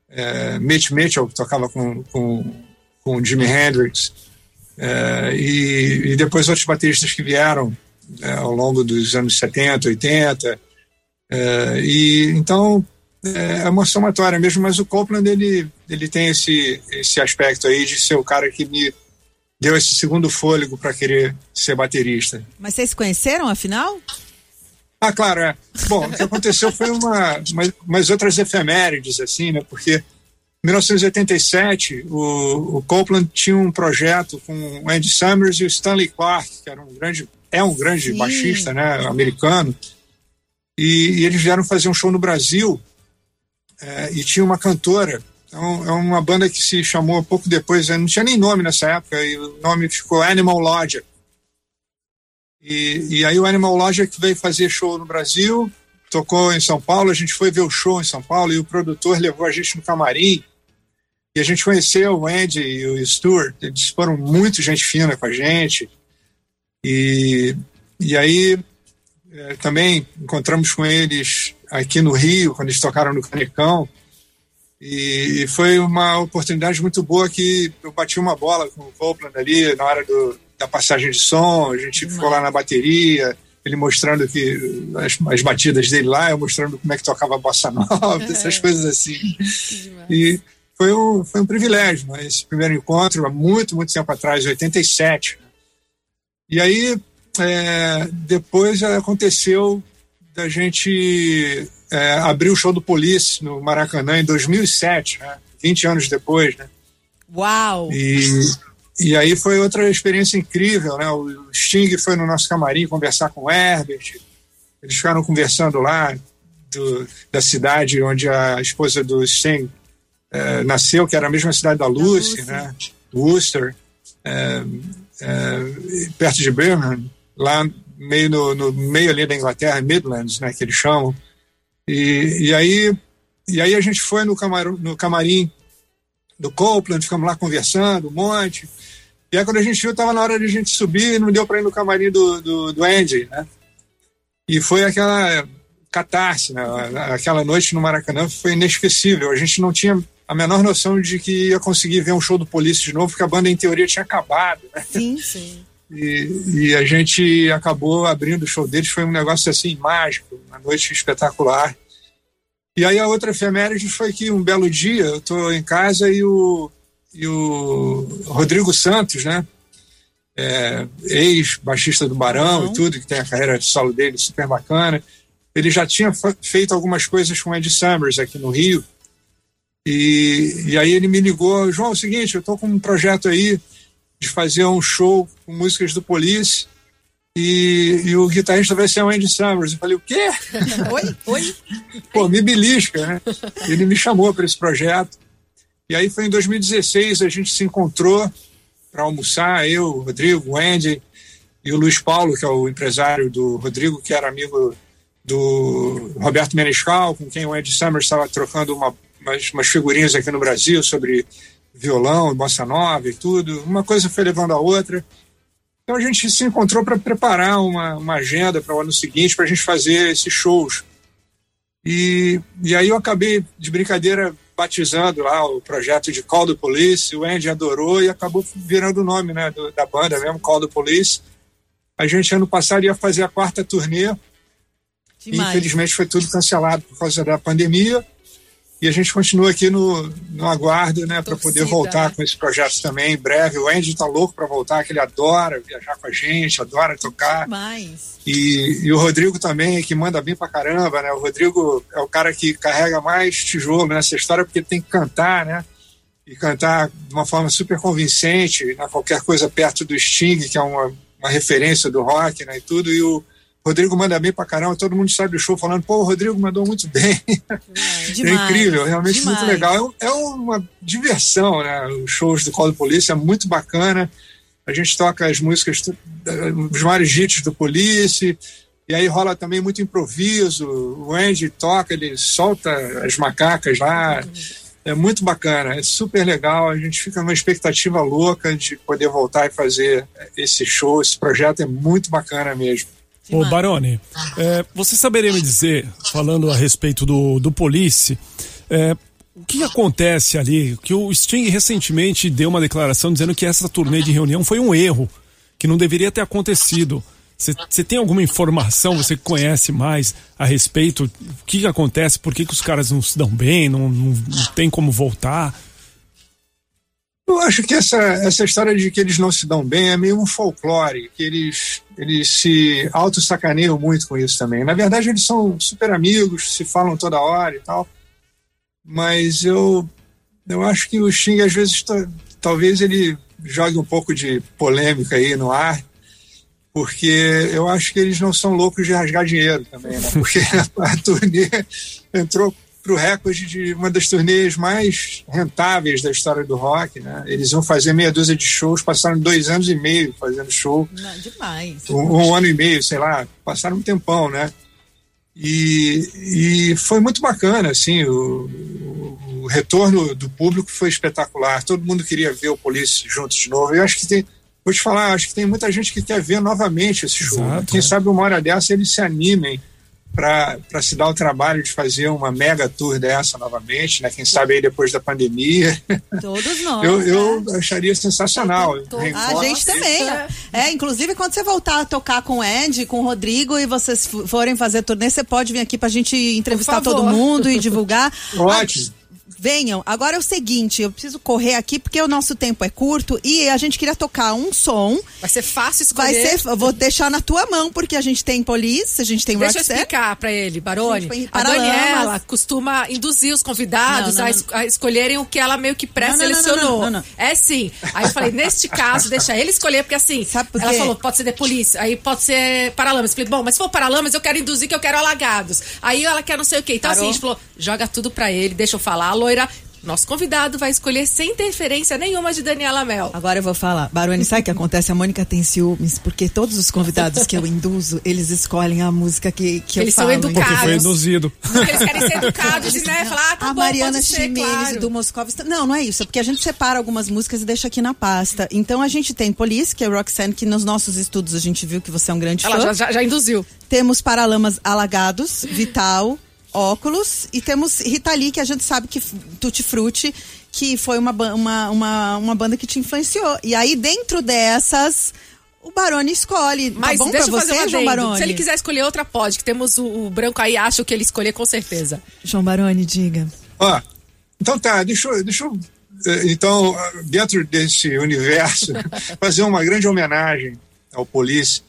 Speaker 5: uh, Mitch Mitchell, que tocava com, com, com Jimi Hendrix, uh, e, e, depois outros bateristas que vieram ao longo dos anos 70, 80. e então é uma somatória mesmo, mas o Copeland ele, ele tem esse, esse aspecto aí de ser o cara que me deu esse segundo fôlego para querer ser baterista.
Speaker 4: Mas vocês se conheceram afinal?
Speaker 5: Ah, claro, é. Bom, o que aconteceu foi uma, umas, umas outras efemérides, assim, né? Porque em 1987, o, o Copeland tinha um projeto com o Andy Summers e o Stanley Clark, que era um grande, é um grande Sim. baixista, né, americano. E, e, eles vieram fazer um show no Brasil é, e tinha uma cantora. Então, é uma banda que se chamou pouco depois, não tinha nem nome nessa época, e o nome ficou Animal Logic. E, e aí o Animal Logic veio fazer show no Brasil, tocou em São Paulo, a gente foi ver o show em São Paulo e o produtor levou a gente no camarim e a gente conheceu o Andy e o Stuart, eles foram muito gente fina com a gente. E, e aí é, também encontramos com eles aqui no Rio, quando eles tocaram no Canecão. E, foi uma oportunidade muito boa que eu bati uma bola com o Copeland ali na hora do, da passagem de som, a gente ficou lá na bateria, ele mostrando que as, as, batidas dele lá, eu mostrando como é que tocava a bossa nova, essas coisas assim. E foi um, foi um privilégio, né? esse primeiro encontro, há muito, muito tempo atrás, 87. E aí, é, depois aconteceu da gente é, abrir o show do Police no Maracanã em 2007, né? 20 anos depois, né?
Speaker 4: Uau!
Speaker 5: E e aí foi outra experiência incrível, né? O Sting foi no nosso camarim conversar com o Herbert. Eles ficaram conversando lá do, da cidade onde a esposa do Sting é, nasceu, que era a mesma cidade da Lucy, da né? Worcester, é, é, perto de Birmingham, lá meio no, no, meio ali da Inglaterra, Midlands, né? Que eles chamam. E, e aí e aí a gente foi no, camar, no camarim do Copeland, ficamos lá conversando um monte. E aí quando a gente viu, estava na hora de a gente subir e não deu para ir no camarim do, do, do Andy, né? E foi aquela catarse, né? Aquela noite no Maracanã foi inesquecível. A gente não tinha a menor noção de que ia conseguir ver um show do Polícia de novo, porque a banda, em teoria, tinha acabado. Né?
Speaker 4: Sim, sim.
Speaker 5: E, e, a gente acabou abrindo o show deles, foi um negócio assim mágico, uma noite espetacular. E aí a outra efeméride foi que um belo dia eu estou em casa e o, e o Rodrigo Santos, né? É, ex-baixista do Barão uhum. e tudo, que tem a carreira de solo dele super bacana. Ele já tinha feito algumas coisas com Ed Summers aqui no Rio. E, e aí ele me ligou: João, é o seguinte, eu estou com um projeto aí de fazer um show com músicas do Police. E, e, o guitarrista vai ser o Andy Summers. Eu falei, o quê?
Speaker 4: Oi? Oi?
Speaker 5: Pô, me belisca, né? Ele me chamou para esse projeto. E aí foi em 2016, a gente se encontrou para almoçar, eu, o Rodrigo, o Andy e o Luiz Paulo, que é o empresário do Rodrigo, que era amigo do Roberto Menescal, com quem o Andy Summers estava trocando uma, umas, umas figurinhas aqui no Brasil sobre violão e bossa nova e tudo. Uma coisa foi levando a outra. Então a gente se encontrou para preparar uma, uma agenda para o ano seguinte, para a gente fazer esses shows. E, e aí eu acabei, de brincadeira, batizando lá o projeto de Call the Police, o Andy adorou e acabou virando o nome né, do, da banda mesmo, Call the Police. A gente ano passado ia fazer a quarta turnê, infelizmente foi tudo cancelado por causa da pandemia. E a gente continua aqui no, no aguardo, né, para poder voltar com esse projeto também em breve. O Andy tá louco para voltar, que ele adora viajar com a gente, adora tocar.
Speaker 4: Mais.
Speaker 5: E, e o Rodrigo também, que manda bem pra caramba, né? O Rodrigo é o cara que carrega mais tijolo nessa história, porque ele tem que cantar, né? e cantar de uma forma super convincente, né, qualquer coisa perto do Sting, que é uma, uma referência do rock né, e tudo, e o Rodrigo manda bem pra caramba, todo mundo sai do show falando, pô, o Rodrigo mandou muito bem.
Speaker 4: Demais,
Speaker 5: é incrível, realmente
Speaker 4: demais.
Speaker 5: muito legal. É, é uma diversão, né? Os shows do Colo Polícia é muito bacana. A gente toca as músicas, os maiores hits do Police, e aí rola também muito improviso. O Andy toca, ele solta as macacas lá. É muito bacana, é super legal. A gente fica numa expectativa louca de poder voltar e fazer esse show. Esse projeto é muito bacana mesmo.
Speaker 2: Ô Baroni, é, você saberia me dizer, falando a respeito do, do Police, é, o que acontece ali? Que o Sting recentemente deu uma declaração dizendo que essa turnê de reunião foi um erro, que não deveria ter acontecido. Você tem alguma informação, você conhece mais a respeito? O que, que acontece? Por que, que os caras não se dão bem? Não, não, não tem como voltar?
Speaker 5: Eu acho que essa, essa história de que eles não se dão bem é meio um folclore, que eles, eles se auto-sacaneiam muito com isso também. Na verdade, eles são super amigos, se falam toda hora e tal. Mas eu, eu acho que o Sting, às vezes, talvez ele jogue um pouco de polêmica aí no ar, porque eu acho que eles não são loucos de rasgar dinheiro também, né? Porque a turnê entrou para o recorde de uma das turnês mais rentáveis da história do rock, né? Eles iam fazer meia dúzia de shows, passaram dois anos e meio fazendo show.
Speaker 4: Não, demais.
Speaker 5: Um, um, ano e meio, sei lá, passaram um tempão, né? E, e foi muito bacana, assim, o, o, o, retorno do público foi espetacular. Todo mundo queria ver o Police juntos de novo. Eu acho que tem, vou te falar, acho que tem muita gente que quer ver novamente esse show.
Speaker 2: Exato,
Speaker 5: Quem
Speaker 2: é.
Speaker 5: sabe uma hora dessa eles se animem para se dar o trabalho de fazer uma mega tour dessa novamente, né? Quem sabe aí depois da pandemia.
Speaker 4: Todos nós.
Speaker 5: Eu, eu
Speaker 4: né?
Speaker 5: acharia sensacional.
Speaker 3: Tô-
Speaker 4: A gente também. É, inclusive quando você voltar a tocar com o Ed, com o Rodrigo e vocês forem fazer turnê, você pode vir aqui pra gente entrevistar todo mundo e divulgar.
Speaker 5: Ótimo.
Speaker 4: Venham. Agora é o seguinte, eu preciso correr aqui porque o nosso tempo é curto e a gente queria tocar um som.
Speaker 3: Vai ser fácil
Speaker 4: Vai
Speaker 3: escolher.
Speaker 4: ser, eu vou deixar na tua mão porque a gente tem Police, a gente tem
Speaker 3: Deixa eu
Speaker 4: Roxette.
Speaker 3: explicar pra ele, Barone. A. Daniela costuma induzir os convidados
Speaker 4: Não, não,
Speaker 3: a, es- a escolherem o que ela meio que pré-selecionou. É sim. Aí eu falei, neste caso, deixa ele escolher, porque assim,
Speaker 4: Sabe por
Speaker 3: ela falou, pode ser The Police, aí pode ser Paralamas. Eu falei, bom, mas se for Paralamas, eu quero induzir que eu quero Alagados. Aí ela quer não sei o quê. Então
Speaker 4: Parou.
Speaker 3: assim, a gente falou, joga tudo pra ele, deixa eu falar. A loira, nosso convidado vai escolher sem interferência nenhuma de Daniela Mel.
Speaker 4: Agora eu vou falar. Baroni, sabe o que acontece? A Mônica tem ciúmes, porque todos os convidados que eu induzo, eles escolhem a música que, que
Speaker 3: Eles
Speaker 4: eu
Speaker 3: são
Speaker 4: falo.
Speaker 3: educados.
Speaker 2: Porque foi induzido.
Speaker 3: Porque eles querem ser educados né, falar, ah, tá
Speaker 4: a
Speaker 3: bom,
Speaker 4: Mariana Chimenez
Speaker 3: claro.
Speaker 4: do Moscovitz. Não, não é isso. É porque a gente separa algumas músicas e deixa aqui na pasta. Então a gente tem Police, que é Roxanne, que nos nossos estudos a gente viu que você é um grande
Speaker 3: Ela
Speaker 4: fã.
Speaker 3: já, já, já induziu.
Speaker 4: Temos Paralamas Alagados, Vital, Óculos. E temos Rita Lee, que a gente sabe que Tutti Frutti, que foi uma, uma, uma, uma banda que te influenciou. E aí, dentro dessas, o Baroni escolhe.
Speaker 3: Mas
Speaker 4: tá bom
Speaker 3: deixa
Speaker 4: pra
Speaker 3: eu fazer
Speaker 4: você,
Speaker 3: um
Speaker 4: João
Speaker 3: adendo.
Speaker 4: Baroni?
Speaker 3: Se ele quiser escolher outra, pode. Que temos o, o branco aí, acha o que ele escolher com certeza.
Speaker 4: João Baroni, diga.
Speaker 5: Ó, então tá, deixa eu, deixa eu eh, então, ah, dentro desse universo, fazer uma grande homenagem ao Police,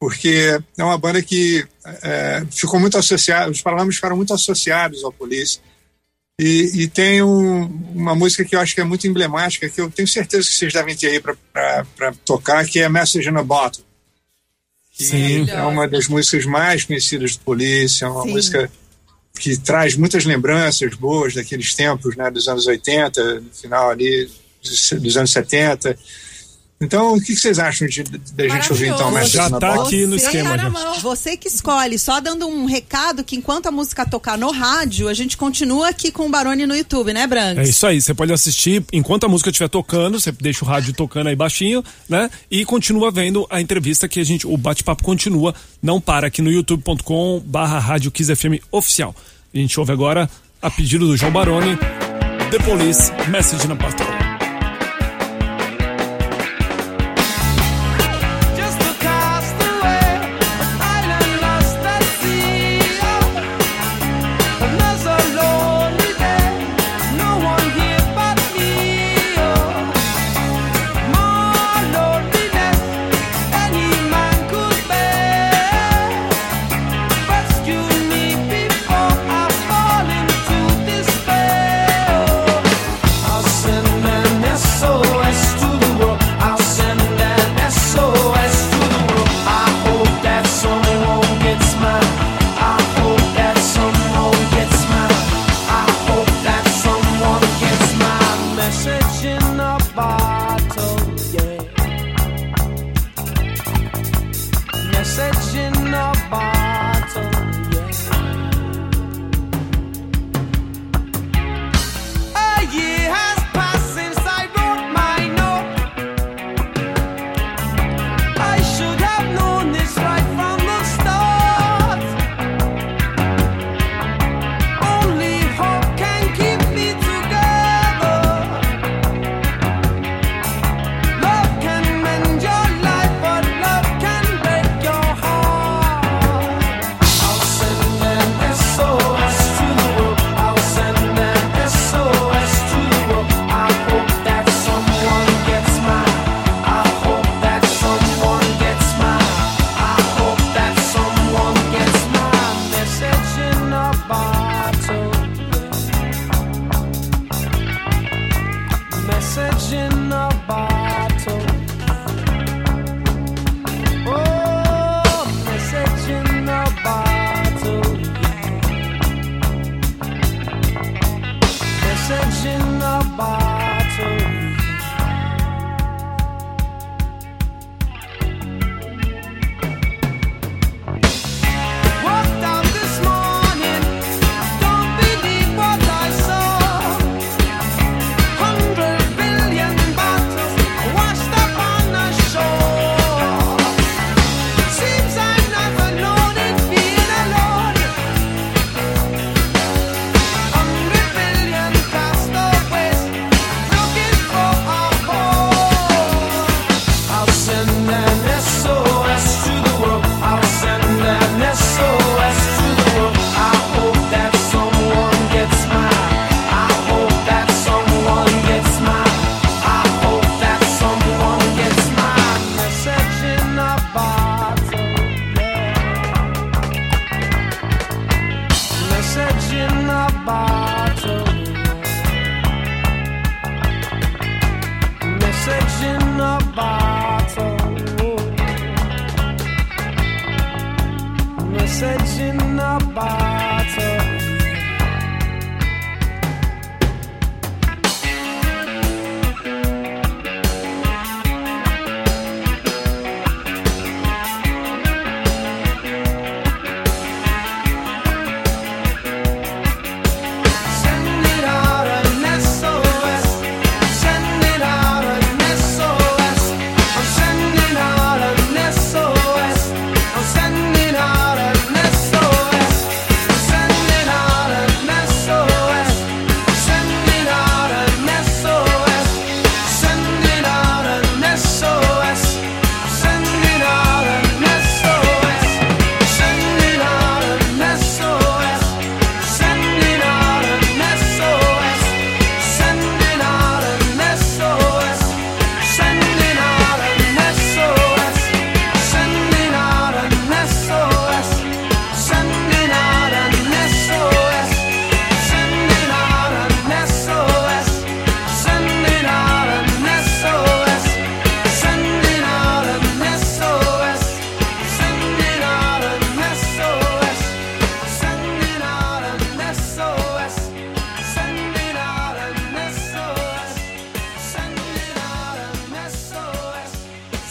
Speaker 5: porque é uma banda que eh, ficou muito associada, os Paralamas ficaram muito associados ao Police. E, e tem um- uma música que eu acho que é muito emblemática, que eu tenho certeza que vocês devem ter aí para tocar, que é Message in a Bottle. Que
Speaker 2: Sim.
Speaker 5: é uma das músicas mais conhecidas do Police, é uma
Speaker 4: Sim.
Speaker 5: música que traz muitas lembranças boas daqueles tempos, né, dos anos 80, no final ali dos, dos anos 70. Então, o que, vocês acham de, da gente ouvir então. Message
Speaker 2: Já tá aqui no
Speaker 4: Você
Speaker 2: esquema
Speaker 3: tá.
Speaker 4: Você que escolhe, só dando um recado que enquanto a música tocar no rádio, a gente continua aqui com o Baroni no YouTube, né, Branks?
Speaker 2: É isso aí, você pode assistir enquanto a música estiver tocando, você deixa o rádio tocando aí baixinho, né? E continua vendo a entrevista que a gente, o bate-papo continua, não para aqui no youtube.com barra rádio Kiss FM oficial. A gente ouve agora, a pedido do João Baroni, The Police, Message na Bottle.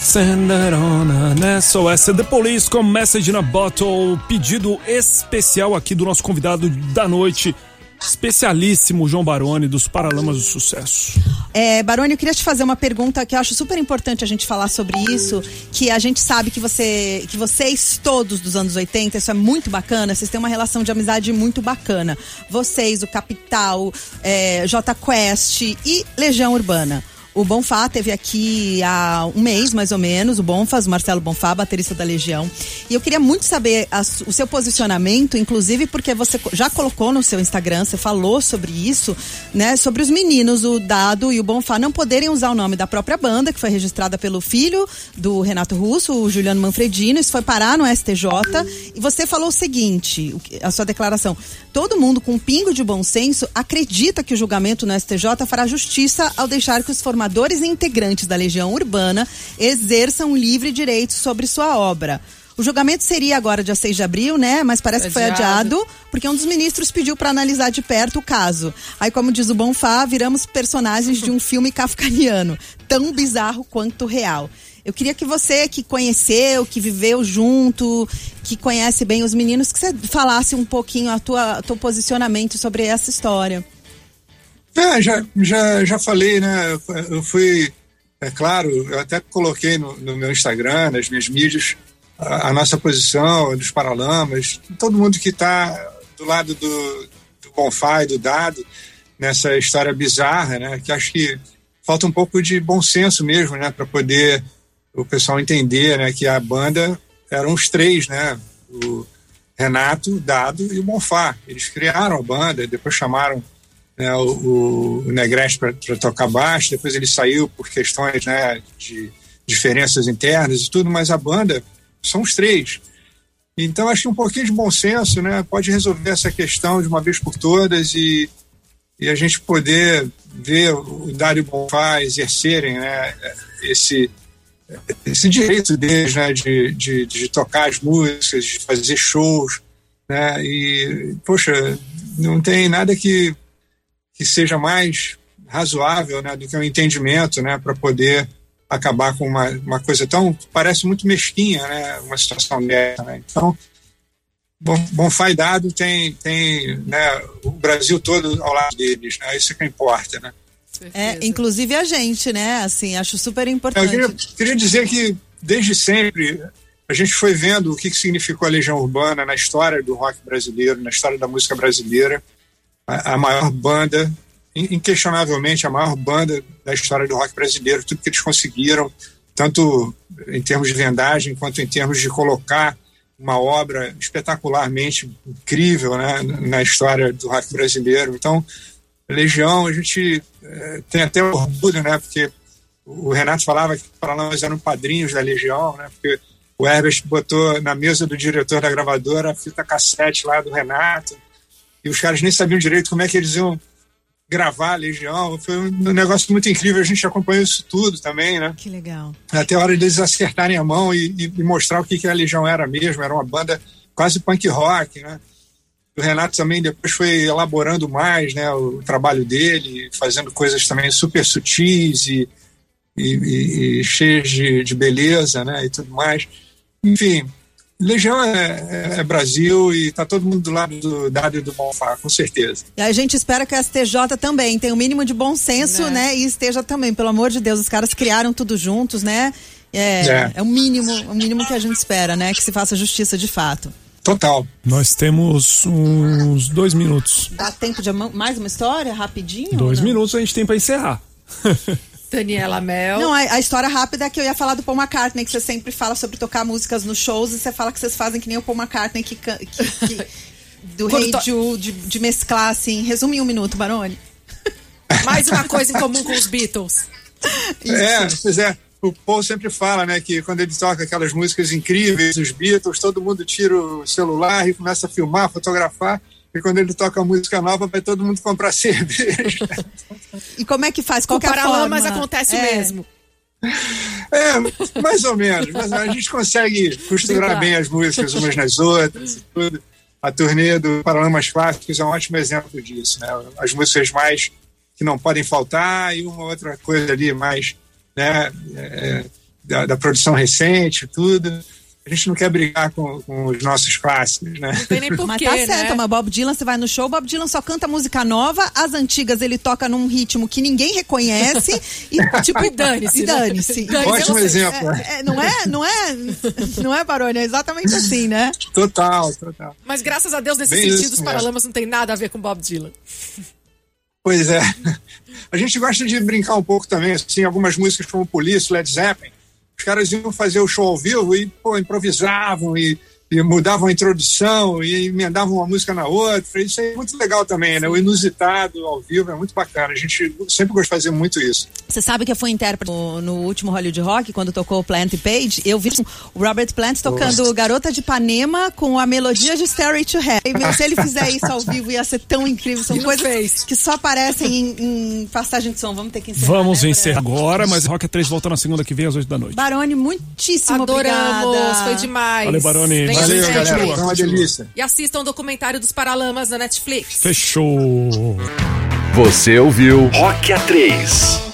Speaker 6: Send
Speaker 2: it on an SOS. The Police com Message in a Bottle. Pedido especial aqui do nosso convidado da noite, especialíssimo João Baroni, dos Paralamas do Sucesso.
Speaker 4: É, Baroni, eu queria te fazer uma pergunta que eu acho super importante a gente falar sobre isso, que a gente sabe que você, que vocês todos dos anos 80, isso é muito bacana, vocês têm uma relação de amizade muito bacana. Vocês, o Capital, é, J Quest e Legião Urbana. O Bonfá teve aqui há um mês, mais ou menos, o Bonfas, o Marcelo Bonfá, baterista da Legião. E eu queria muito saber a o seu posicionamento, inclusive porque você já colocou no seu Instagram, você falou sobre isso, né? Sobre os meninos, o Dado e o Bonfá, não poderem usar o nome da própria banda, que foi registrada pelo filho do Renato Russo, o Juliano Manfredino. Isso foi parar no STJ. E você falou o seguinte, a sua declaração. Todo mundo com um pingo de bom senso acredita que o julgamento no STJ fará justiça ao deixar que os formadores e integrantes da Legião Urbana exerçam livre direito sobre sua obra. O julgamento seria agora dia 6 de abril, né? Mas parece que foi
Speaker 3: Adiado.
Speaker 4: adiado porque um dos ministros pediu para analisar de perto o caso. Aí, como diz o Bonfá, viramos personagens de um filme kafkaniano, tão bizarro quanto real. Eu queria que você, que conheceu, que viveu junto, que conhece bem os meninos, que você falasse um pouquinho a tua, teu posicionamento sobre essa história.
Speaker 5: É, já, já, já falei, né? Eu fui, é claro, eu até coloquei no, no meu Instagram, nas minhas mídias, a, a nossa posição dos Paralamas, todo mundo que está do lado do, do Bonfá e do Dado nessa história bizarra, né? Que acho que falta um pouco de bom senso mesmo, né? Para poder o pessoal entender, né? Que a banda eram os três, né? O Renato, o Dado e o Bonfá. Eles criaram a banda, depois chamaram né, o, o Negrete para tocar baixo, depois ele saiu por questões né, de diferenças internas e tudo, mas a banda são os três. Então acho que um pouquinho de bom senso né, pode resolver essa questão de uma vez por todas e, e a gente poder ver o Dário Bonfá exercerem né, esse, esse direito deles né, de, de, de tocar as músicas, de fazer shows. Né, e, poxa, não tem nada que que seja mais razoável né, do que um entendimento né, para poder acabar com uma, uma coisa tão parece muito mesquinha né, uma situação dessa né? então e Dado tem tem né, o Brasil todo ao lado deles né? isso é que importa né
Speaker 4: É, inclusive a gente, né? Assim, acho super
Speaker 5: eu
Speaker 4: importante.
Speaker 5: queria, queria dizer que desde sempre a gente foi vendo o que, que significou a Legião Urbana na história do rock brasileiro na história da música brasileira a, maior banda, inquestionavelmente a maior banda da história do rock brasileiro, tudo que eles conseguiram, tanto em termos de vendagem quanto em termos de colocar uma obra espetacularmente incrível né, na história do rock brasileiro. Então, Legião, a gente é, tem até orgulho, né, porque o Renato falava que para nós eram padrinhos da Legião, né, porque o Herbert botou na mesa do diretor da gravadora a fita cassete lá do Renato, e os caras nem sabiam direito como é que eles iam gravar a Legião. Foi um negócio muito incrível, a gente acompanhou isso tudo também, né?
Speaker 4: Que legal.
Speaker 5: Até a hora deles acertarem a mão e, e, e mostrar o que, que a Legião era mesmo, era uma banda quase punk rock, né? O Renato também depois foi elaborando mais né, o trabalho dele, fazendo coisas também super sutis e, e, e cheias de, de beleza né, e tudo mais. Enfim, Legião é, é, é Brasil e está todo mundo do lado do e do Bonfá, com certeza.
Speaker 4: E a gente espera que a STJ também tenha o mínimo de bom senso,
Speaker 3: Né?
Speaker 4: né? E esteja também, pelo amor de Deus, os caras criaram tudo juntos, né? É,
Speaker 5: É.
Speaker 4: é. o mínimo, o mínimo que a gente espera, né? Que se faça justiça de fato.
Speaker 5: Total.
Speaker 2: Nós temos uns dois minutos.
Speaker 4: Dá tempo de mais uma história, rapidinho?
Speaker 2: Dois minutos a gente tem para encerrar.
Speaker 3: Daniela Mel.
Speaker 4: Não, a, a história rápida é que eu ia falar do Paul McCartney, que você sempre fala sobre tocar músicas nos shows e você fala que vocês fazem que nem o Paul McCartney que, que- que- do Rei
Speaker 3: to-
Speaker 4: Jude, de, de mesclar assim. Resume em um minuto, Barone.
Speaker 3: Mais uma coisa em comum com os Beatles.
Speaker 5: É, pois é. O Paul sempre fala, né, que quando ele toca aquelas músicas incríveis, os Beatles, todo mundo tira o celular e começa a filmar, fotografar. E quando ele toca música nova, vai todo mundo comprar cerveja.
Speaker 4: E como é que faz? Qual
Speaker 3: Com
Speaker 4: que é forma?
Speaker 3: acontece
Speaker 4: É.
Speaker 3: mesmo.
Speaker 5: É, mais ou menos. Mas a gente consegue costurar bem as músicas umas nas outras e tudo. A turnê do Paralamas Clássicos é um ótimo exemplo disso, né? As músicas mais que não podem faltar e uma outra coisa ali mais, né? é, da, da produção recente, tudo. A gente não quer brigar com, com os nossos clássicos, né?
Speaker 3: Não tem nem
Speaker 4: Mas
Speaker 3: porquê,
Speaker 4: tá certo,
Speaker 3: né?
Speaker 4: mas Bob Dylan, você vai no show, Bob Dylan só canta música nova, as antigas ele toca num ritmo que ninguém reconhece e tipo,
Speaker 3: E dane-se,
Speaker 4: E
Speaker 3: né?
Speaker 4: dane-se.
Speaker 3: Dane-se,
Speaker 5: Ótimo exemplo. né?
Speaker 4: É, é, não é, não é, não é, Baroni, é exatamente assim, né?
Speaker 5: Total, total.
Speaker 3: Mas graças a Deus, nesse
Speaker 5: Bem
Speaker 3: sentido,
Speaker 5: isso
Speaker 3: os. Paralamas não tem nada a ver com Bob Dylan.
Speaker 5: Pois é. A gente gosta de brincar um pouco também, assim, algumas músicas como Police, Led Zeppelin. Os caras iam fazer o show ao vivo e, pô, improvisavam e, e mudavam a introdução e emendavam uma música na outra. Isso é muito legal também, né? O inusitado ao vivo é muito bacana. A gente sempre gosta de fazer muito isso.
Speaker 4: Você sabe que eu fui intérprete no, no último Hollywood Rock, quando tocou Plant e Page, eu vi o Robert Plant tocando Garota de Ipanema com a melodia de Stairway to Heaven. Se ele fizer isso ao vivo, ia ser tão incrível. São coisas
Speaker 3: fez.
Speaker 4: que só aparecem em, em passagem de som. Vamos ter que encerrar.
Speaker 2: Vamos
Speaker 4: né,
Speaker 2: encerrar agora, mas Rock 3 volta na segunda que vem às 8 da noite.
Speaker 4: Baroni, muitíssimo
Speaker 3: Adoramos,
Speaker 4: obrigada.
Speaker 3: foi demais.
Speaker 2: Valeu, Baroni.
Speaker 3: Venha
Speaker 2: Valeu,
Speaker 5: galera.
Speaker 2: continua,
Speaker 5: Foi uma delícia.
Speaker 3: E assistam o documentário dos Paralamas na Netflix.
Speaker 2: Fechou.
Speaker 1: Você ouviu Rock A3.